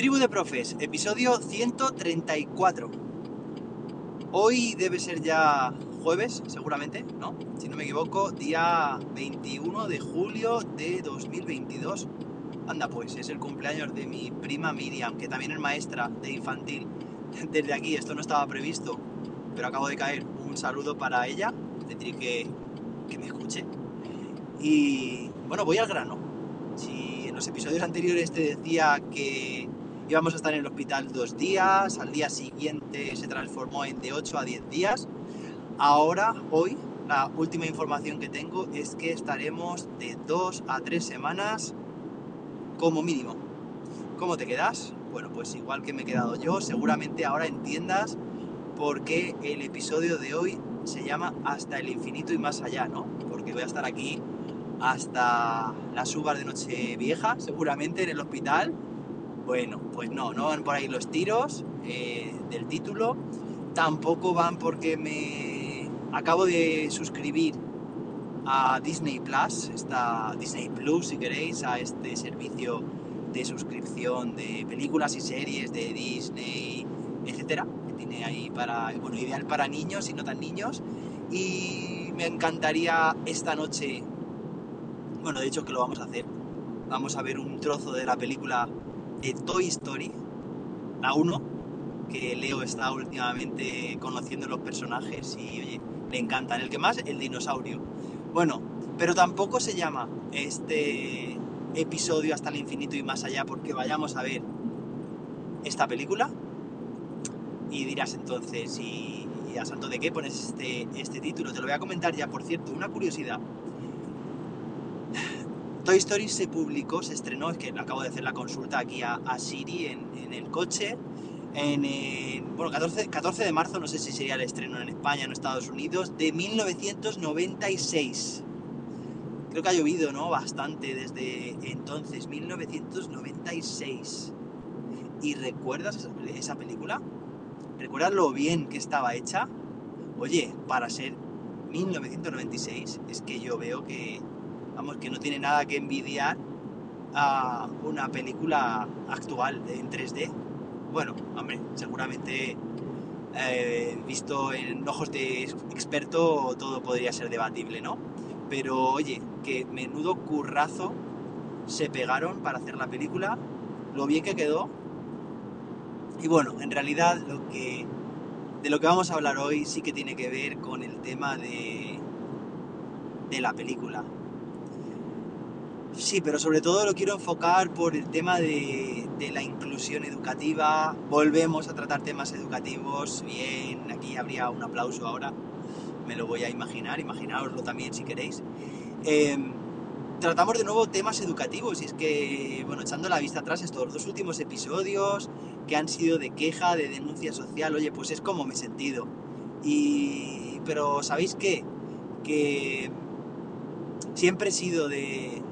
Tribu de Profes, episodio 134. Hoy debe ser ya jueves, seguramente, ¿no? Si no me equivoco, día 21 de julio de 2022. Anda, pues es el cumpleaños de mi prima Miriam, que también es maestra de infantil. Desde aquí, esto no estaba previsto, pero acabo de caer. Un saludo para ella, tendré que, que me escuche. Y bueno, voy al grano. Si en los episodios anteriores te decía que íbamos a estar en el hospital dos días, al día siguiente se transformó en de 8 a 10 días. Ahora, hoy, la última información que tengo es que estaremos de 2 a 3 semanas como mínimo. ¿Cómo te quedas? Bueno, pues igual que me he quedado yo, seguramente ahora entiendas por qué el episodio de hoy se llama Hasta el infinito y más allá, ¿no? Porque voy a estar aquí hasta las uvas de noche vieja, seguramente en el hospital, bueno, pues no, no van por ahí los tiros eh, del título, tampoco van porque me acabo de suscribir a Disney Plus, esta Disney Plus si queréis, a este servicio de suscripción de películas y series de Disney, etcétera, que tiene ahí para, bueno, ideal para niños y no tan niños. Y me encantaría esta noche, bueno, de hecho que lo vamos a hacer, vamos a ver un trozo de la película de Toy Story, la 1, que Leo está últimamente conociendo los personajes y oye, le encantan. El que más, el dinosaurio. Bueno, pero tampoco se llama este episodio hasta el infinito y más allá porque vayamos a ver esta película y dirás entonces, ¿y, y a santo de qué pones este, este título? Te lo voy a comentar ya, por cierto, una curiosidad. Toy Story se publicó, se estrenó, es que acabo de hacer la consulta aquí a, a Siri en, el coche, en, en bueno, 14, 14, de marzo, no sé si sería el estreno en España, en Estados Unidos, de 1996. Creo que ha llovido, ¿no? Bastante desde entonces, 1996. ¿Y recuerdas esa, esa película? ¿Recuerdas lo bien que estaba hecha? Oye, para ser 1996, es que yo veo que que no tiene nada que envidiar a una película actual en 3D. Bueno, hombre, seguramente eh, visto en ojos de experto todo podría ser debatible, ¿no? Pero oye, que menudo currazo se pegaron para hacer la película, lo bien que quedó. Y bueno, en realidad lo que de lo que vamos a hablar hoy sí que tiene que ver con el tema de, de la película. Sí, pero sobre todo lo quiero enfocar por el tema de, de, la inclusión educativa. Volvemos a tratar temas educativos. Bien, aquí habría un aplauso ahora. Me lo voy a imaginar, imaginaoslo también si queréis. Eh, tratamos de nuevo temas educativos y es que, bueno, echando la vista atrás estos dos últimos episodios que han sido de queja, de denuncia social, oye, pues es como me he sentido. Y, pero ¿sabéis qué? Que siempre he sido de,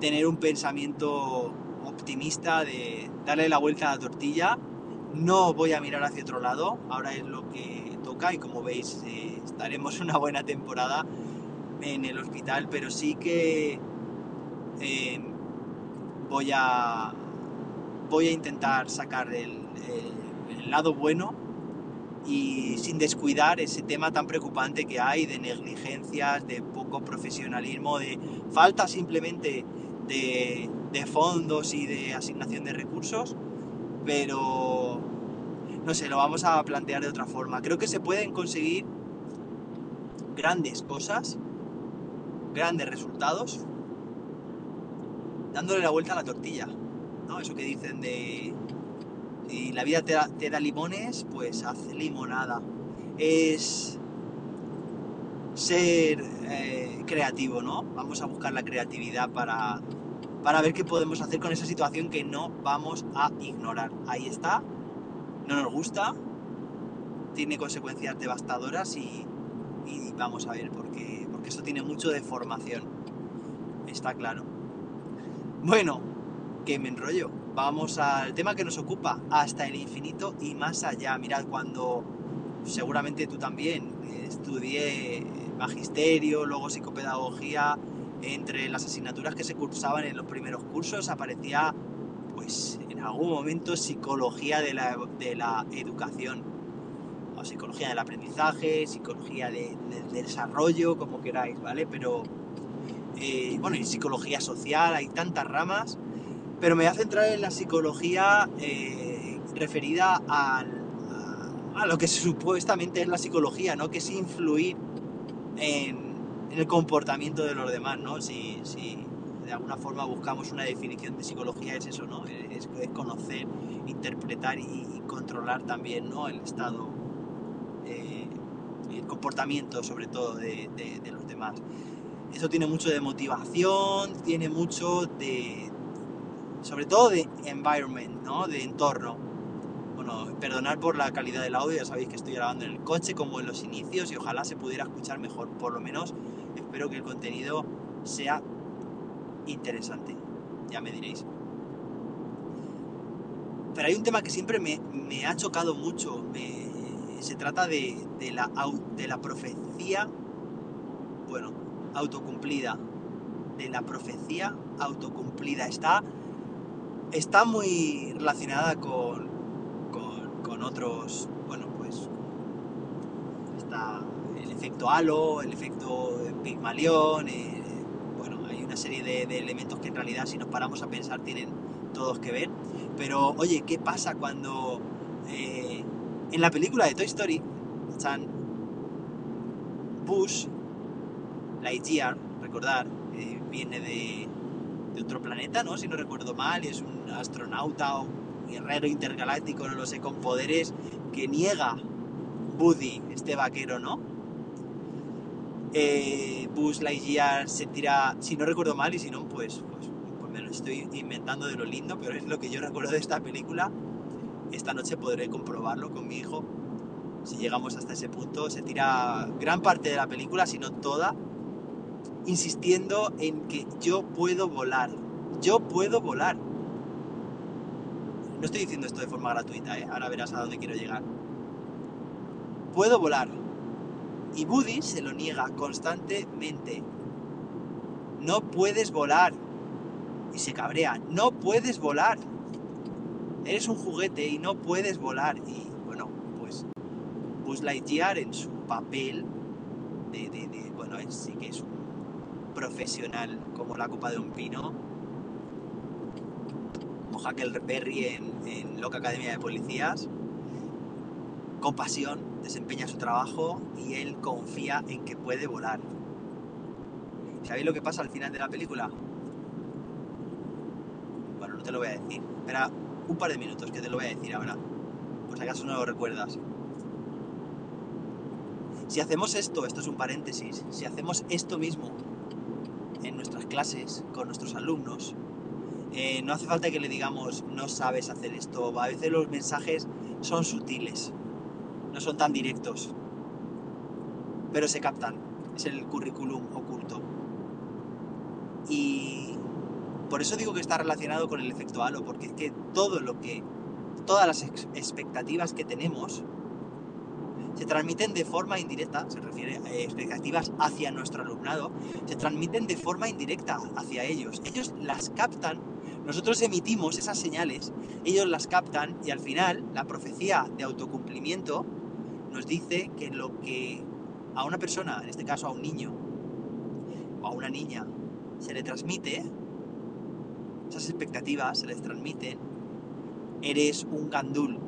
tener un pensamiento optimista de darle la vuelta a la tortilla. No voy a mirar hacia otro lado, ahora es lo que toca y como veis eh, estaremos una buena temporada en el hospital, pero sí que eh, voy a voy a intentar sacar el, el lado bueno y sin descuidar ese tema tan preocupante que hay de negligencias, de poco profesionalismo, de falta simplemente de, fondos y de asignación de recursos, pero no sé, lo vamos a plantear de otra forma. Creo que se pueden conseguir grandes cosas, grandes resultados, dándole la vuelta a la tortilla. ¿no? Eso que dicen de si la vida te da, te da limones, pues haz limonada. Es ser eh, creativo, ¿no? Vamos a buscar la creatividad para, para ver qué podemos hacer con esa situación que no vamos a ignorar. Ahí está, no nos gusta, tiene consecuencias devastadoras y, vamos a ver, porque, porque esto tiene mucho de formación, está claro. Bueno, que me enrollo. Vamos al tema que nos ocupa, hasta el infinito y más allá. Mirad, cuando seguramente tú también estudié magisterio, luego psicopedagogía, entre las asignaturas que se cursaban en los primeros cursos aparecía pues en algún momento psicología de la, de la educación, o psicología del aprendizaje, psicología del desarrollo, como queráis, ¿vale? Pero, eh, bueno, y psicología social, hay tantas ramas, pero me voy a centrar en la psicología eh, referida al, a, lo que supuestamente es la psicología, ¿no? Que es influir en, el comportamiento de los demás, ¿no? Si, si, de alguna forma buscamos una definición de psicología es eso, ¿no? Es, conocer, interpretar y, controlar también, ¿no? El estado, eh, el comportamiento sobre todo de, de los demás. Eso tiene mucho de motivación, tiene mucho de, sobre todo de environment, ¿no? De entorno. Bueno, perdonar por la calidad del audio, ya sabéis que estoy grabando en el coche como en los inicios y ojalá se pudiera escuchar mejor. Por lo menos espero que el contenido sea interesante. Ya me diréis. Pero hay un tema que siempre me, ha chocado mucho. se trata de, la, de la profecía, bueno, autocumplida. De la profecía autocumplida. Está está muy relacionada con, con, otros, bueno, pues está el efecto halo, el efecto Pigmalión, eh, bueno, hay una serie de, elementos que en realidad si nos paramos a pensar tienen todos que ver. Pero oye, ¿qué pasa cuando eh, en la película de Toy Story están Bush, Lightyear, recordar, eh, viene de, otro planeta, ¿no? Si no recuerdo mal, es un astronauta o guerrero intergaláctico, no lo sé, con poderes que niega Buddy, este vaquero, ¿no? Eh, Buzz Lightyear se tira, si no recuerdo mal, y si no, pues, pues, pues, me lo estoy inventando de lo lindo, pero es lo que yo recuerdo de esta película. Esta noche podré comprobarlo con mi hijo. Si llegamos hasta ese punto, se tira gran parte de la película, si no toda, insistiendo en que yo puedo volar. Yo puedo volar. No estoy diciendo esto de forma gratuita, ¿eh? ahora verás a dónde quiero llegar. Puedo volar. Y Buddy se lo niega constantemente. No puedes volar. Y se cabrea. No puedes volar. Eres un juguete y no puedes volar. Y bueno, pues Buzz Lightyear en su papel de, bueno, sí que es un profesional como la copa de un pino, Huckleberry en, en Loca Academia de Policías. Con pasión desempeña su trabajo y él confía en que puede volar. ¿Sabéis lo que pasa al final de la película? Bueno, no te lo voy a decir. Espera un par de minutos que te lo voy a decir ahora. Pues acaso no lo recuerdas. Si hacemos esto, esto es un paréntesis, si hacemos esto mismo en nuestras clases con nuestros alumnos, eh, no hace falta que le digamos no sabes hacer esto. A veces los mensajes son sutiles, no son tan directos, pero se captan. Es el currículum oculto. Y por eso digo que está relacionado con el efecto halo, porque es que todo lo que, todas las expectativas que tenemos se transmiten de forma indirecta, se refiere a expectativas hacia nuestro alumnado, se transmiten de forma indirecta hacia ellos. Ellos las captan nosotros emitimos esas señales, ellos las captan y al final la profecía de autocumplimiento nos dice que lo que a una persona, en este caso a un niño o a una niña, se le transmite, esas expectativas se les transmiten, eres un gandul,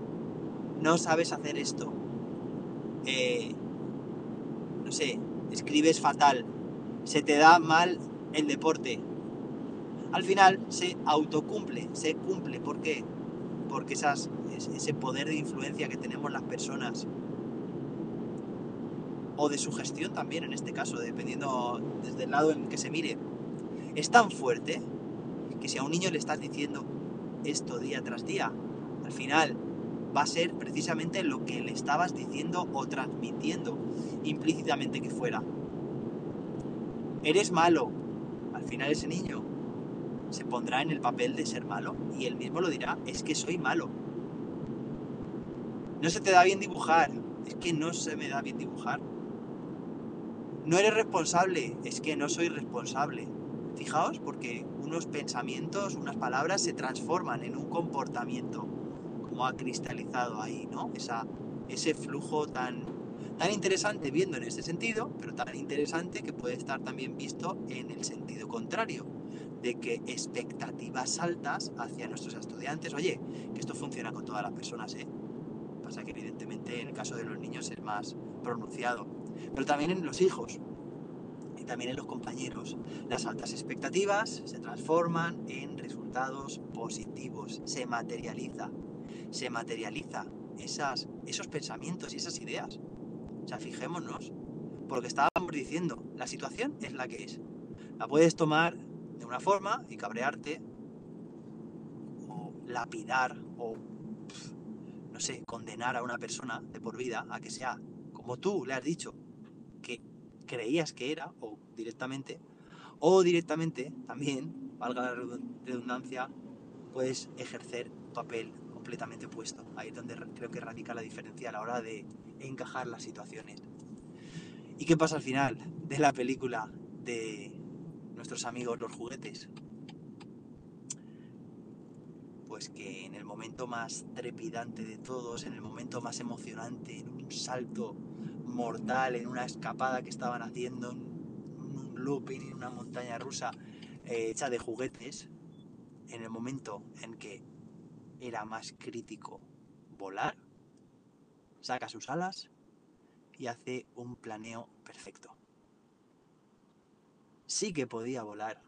no sabes hacer esto, eh, no sé, escribes fatal, se te da mal el deporte, al final se autocumple, se cumple. ¿Por qué? Porque esas, ese poder de influencia que tenemos las personas, o de su gestión también en este caso, dependiendo desde el lado en que se mire, es tan fuerte que si a un niño le estás diciendo esto día tras día, al final va a ser precisamente lo que le estabas diciendo o transmitiendo implícitamente que fuera. Eres malo. Al final ese niño se pondrá en el papel de ser malo y él mismo lo dirá, es que soy malo. No se te da bien dibujar, es que no se me da bien dibujar. No eres responsable, es que no soy responsable. Fijaos, porque un unos pensamientos, unas palabras se transforman en un comportamiento, como ha cristalizado ahí, ¿no? Esa, ese flujo tan, tan interesante viendo en este sentido, pero tan interesante que puede estar también visto en el sentido contrario, de que expectativas altas hacia nuestros estudiantes, oye, que esto funciona con todas las personas, ¿eh? Pasa que evidentemente en el caso de los niños es más pronunciado, pero también en los hijos y también en los compañeros. Las altas expectativas se transforman en resultados positivos, se materializa, se materializa esas, esos pensamientos y esas ideas. O sea, fijémonos, porque estábamos diciendo, la situación es la que es. La puedes tomar de una forma y cabrearte, o lapidar, o no sé, condenar a una persona de por vida a que sea como tú le has dicho creías que era, o directamente, o directamente también, valga la redundancia, puedes ejercer papel completamente opuesto. Ahí es donde creo que radica la diferencia a la hora de encajar las situaciones. ¿Y qué pasa al final de la película de nuestros amigos los juguetes? Pues que en el momento más trepidante de todos, en el momento más emocionante, en un salto mortal, en una escapada que estaban haciendo, en un looping, en una montaña rusa eh, hecha de juguetes, en el momento en que era más crítico volar, saca sus alas y hace un planeo perfecto. Sí que podía volar.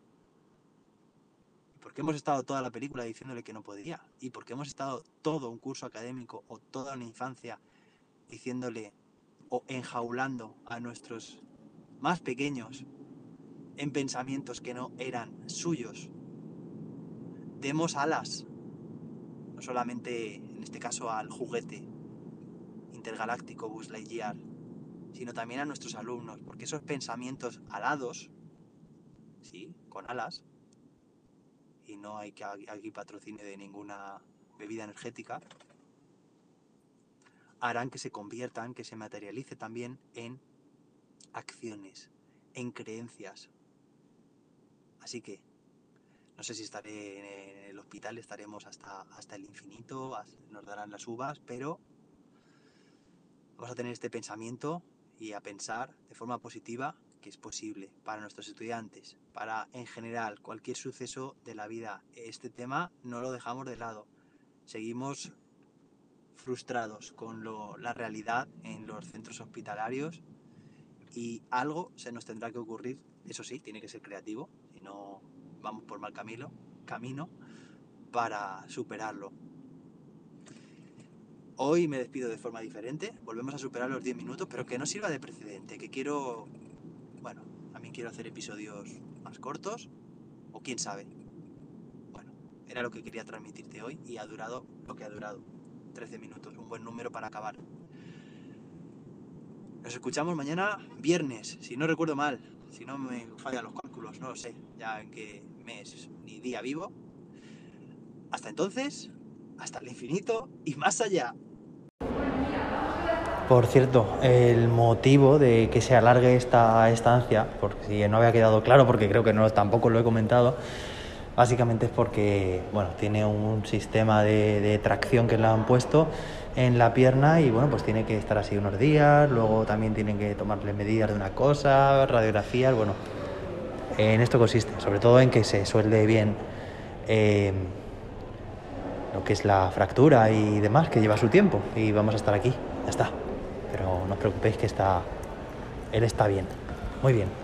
¿Y por qué hemos estado toda la película diciéndole que no podía? ¿Y por qué hemos estado todo un curso académico o toda una infancia diciéndole o enjaulando a nuestros más pequeños en pensamientos que no eran suyos? Demos alas, no solamente en este caso al juguete intergaláctico Buzz Lightyear, sino también a nuestros alumnos, porque esos pensamientos alados, sí, con alas, y no hay que aquí patrocine de ninguna bebida energética, harán que se conviertan, que se materialice también en acciones, en creencias. Así que no sé si estaré en el hospital, estaremos hasta, hasta el infinito, nos darán las uvas, pero vamos a tener este pensamiento y a pensar de forma positiva que es posible para nuestros estudiantes, para en general cualquier suceso de la vida. Este tema no lo dejamos de lado. Seguimos frustrados con la realidad en los centros hospitalarios y algo se nos tendrá que ocurrir. Eso sí, tiene que ser creativo, si no vamos por mal camino, camino para superarlo. Hoy me despido de forma diferente, volvemos a superar los 10 minutos, pero que no sirva de precedente, que quiero, bueno, también quiero hacer episodios más cortos, o quién sabe. Bueno, era lo que quería transmitirte hoy y ha durado lo que ha durado, 13 minutos, un buen número para acabar. Nos escuchamos mañana viernes, si no recuerdo mal, si no me fallan los cálculos, no lo sé ya en qué mes ni día vivo. Hasta entonces, hasta el infinito y más allá. Por cierto, el motivo de que se alargue esta estancia, porque si no había quedado claro, porque creo que no tampoco lo he comentado, básicamente es porque bueno, tiene un sistema de, de tracción que le han puesto en la pierna y bueno, pues tiene que estar así unos días, luego también tienen que tomarle medidas de una cosa, radiografías, bueno, en esto consiste, sobre todo en que se suelde bien eh, lo que es la fractura y demás, que lleva su tiempo y vamos a estar aquí, ya está. Pero no os preocupéis que está, él está bien, muy bien.